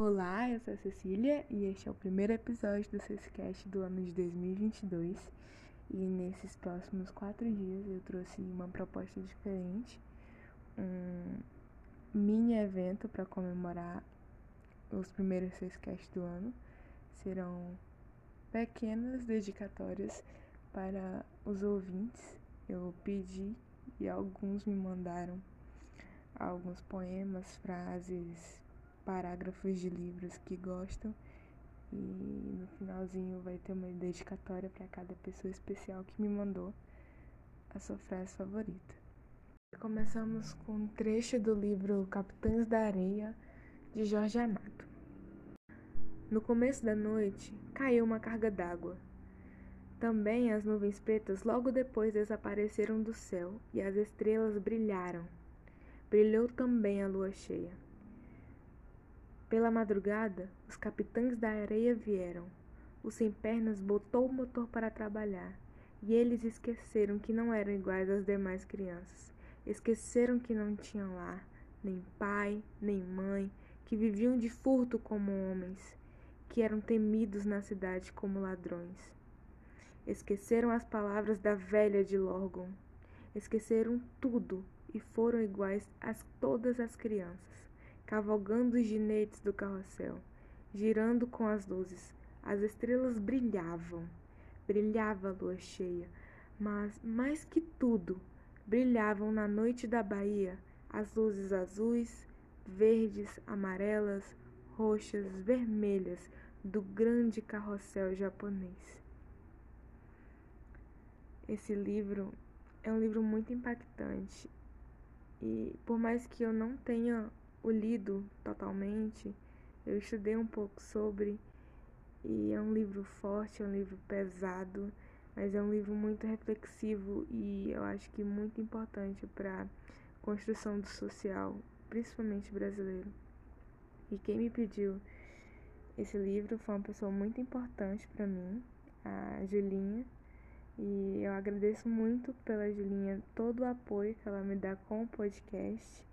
Olá, eu sou a Cecília e este é o primeiro episódio do Cescast do ano de 2022. E nesses próximos quatro dias eu trouxe uma proposta diferente, um mini evento para comemorar os primeiros Cescast do ano. Serão pequenas dedicatórias para os ouvintes. Eu pedi e alguns me mandaram alguns poemas, frases, parágrafos de livros que gostam. E no finalzinho vai ter uma dedicatória para cada pessoa especial que me mandou a sua frase favorita. Começamos com um trecho do livro Capitães da Areia, de Jorge Amado. No começo da noite, caiu uma carga d'água. Também as nuvens pretas logo depois desapareceram do céu e as estrelas brilharam. Brilhou também a lua cheia. Pela madrugada, os capitães da areia vieram. O sem pernas botou o motor para trabalhar, e eles esqueceram que não eram iguais às demais crianças. Esqueceram que não tinham lar, nem pai, nem mãe, que viviam de furto como homens, que eram temidos na cidade como ladrões. Esqueceram as palavras da velha de Lorgon. Esqueceram tudo e foram iguais a todas as crianças cavalgando os ginetes do carrossel, girando com as luzes. As estrelas brilhavam, brilhava a lua cheia, mas mais que tudo, brilhavam na noite da Bahia as luzes azuis, verdes, amarelas, roxas, vermelhas do grande carrossel japonês. Esse livro é um livro muito impactante e por mais que eu não tenha o lido totalmente. Eu estudei um pouco sobre e é um livro forte, é um livro pesado, mas é um livro muito reflexivo e eu acho que muito importante para a construção do social, principalmente brasileiro. E quem me pediu esse livro foi uma pessoa muito importante para mim, a Julinha. E eu agradeço muito pela Julinha todo o apoio que ela me dá com o podcast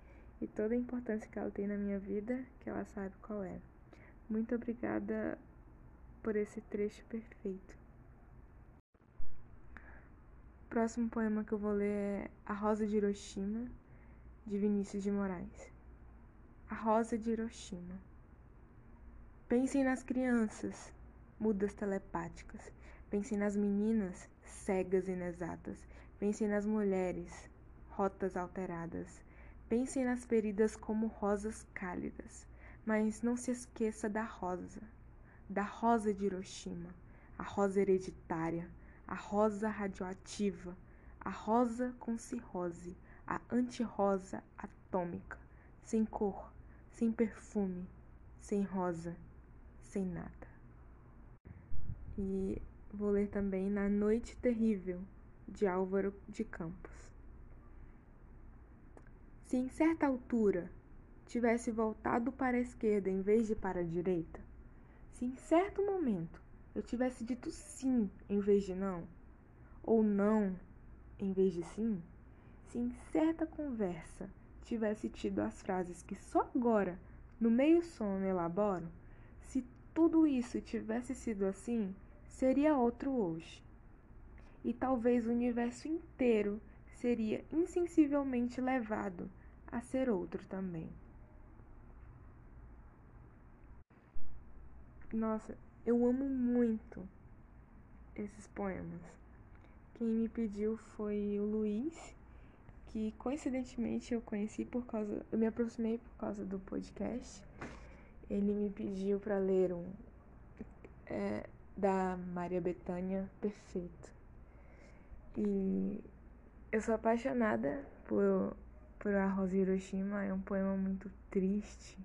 e toda a importância que ela tem na minha vida, que ela sabe qual é. Muito obrigada por esse trecho perfeito. O próximo poema que eu vou ler é A Rosa de Hiroshima, de Vinícius de Moraes. A Rosa de Hiroshima. Pensem nas crianças, mudas telepáticas. Pensem nas meninas, cegas inexatas. Pensem nas mulheres, rotas alteradas. Pensem nas feridas como rosas cálidas, mas não se esqueça da rosa, da rosa de Hiroshima, a rosa hereditária, a rosa radioativa, a rosa com cirrose, a anti-rosa atômica, sem cor, sem perfume, sem rosa, sem nada. E vou ler também Na Noite Terrível, de Álvaro de Campos. Se em certa altura tivesse voltado para a esquerda em vez de para a direita, se em certo momento eu tivesse dito sim em vez de não, ou não em vez de sim, se em certa conversa tivesse tido as frases que só agora, no meio sono, elaboro, se tudo isso tivesse sido assim, seria outro hoje. E talvez o universo inteiro seria insensivelmente levado a ser outro também. Nossa, eu amo muito esses poemas. Quem me pediu foi o Luiz, que coincidentemente eu conheci por causa, eu me aproximei por causa do podcast. Ele me pediu para ler um é, da Maria Bethânia Perfeito. E eu sou apaixonada por, por A Rosa Hiroshima. É um poema muito triste,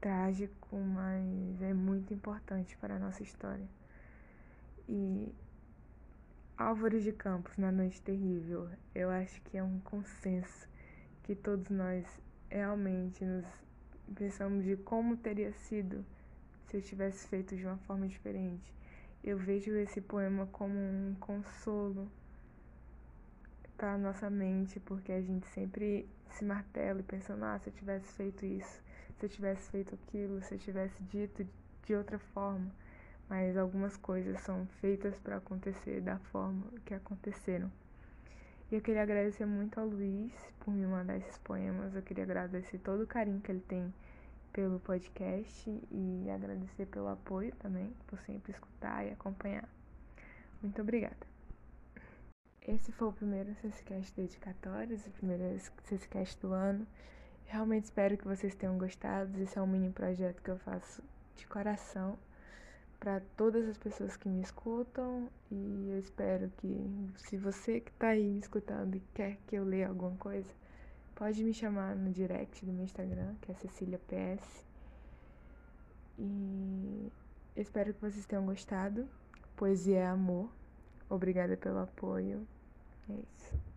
trágico, mas é muito importante para a nossa história. E Álvares de Campos, Na Noite Terrível, eu acho que é um consenso que todos nós realmente nos pensamos de como teria sido se eu tivesse feito de uma forma diferente. Eu vejo esse poema como um consolo para a nossa mente, porque a gente sempre se martela e pensando, ah, se eu tivesse feito isso, se eu tivesse feito aquilo, se eu tivesse dito de outra forma, mas algumas coisas são feitas para acontecer da forma que aconteceram. E eu queria agradecer muito ao Luiz por me mandar esses poemas. Eu queria agradecer todo o carinho que ele tem pelo podcast e agradecer pelo apoio também, por sempre escutar e acompanhar. Muito obrigada. Esse foi o primeiro CCCast dedicatórios, o primeiro CCCast do ano. Realmente espero que vocês tenham gostado. Esse é um mini projeto que eu faço de coração para todas as pessoas que me escutam e eu espero que se você que está aí me escutando e quer que eu leia alguma coisa, pode me chamar no direct do meu Instagram, que é Cecília PS. E espero que vocês tenham gostado. Poesia é amor. Obrigada pelo apoio. É isso.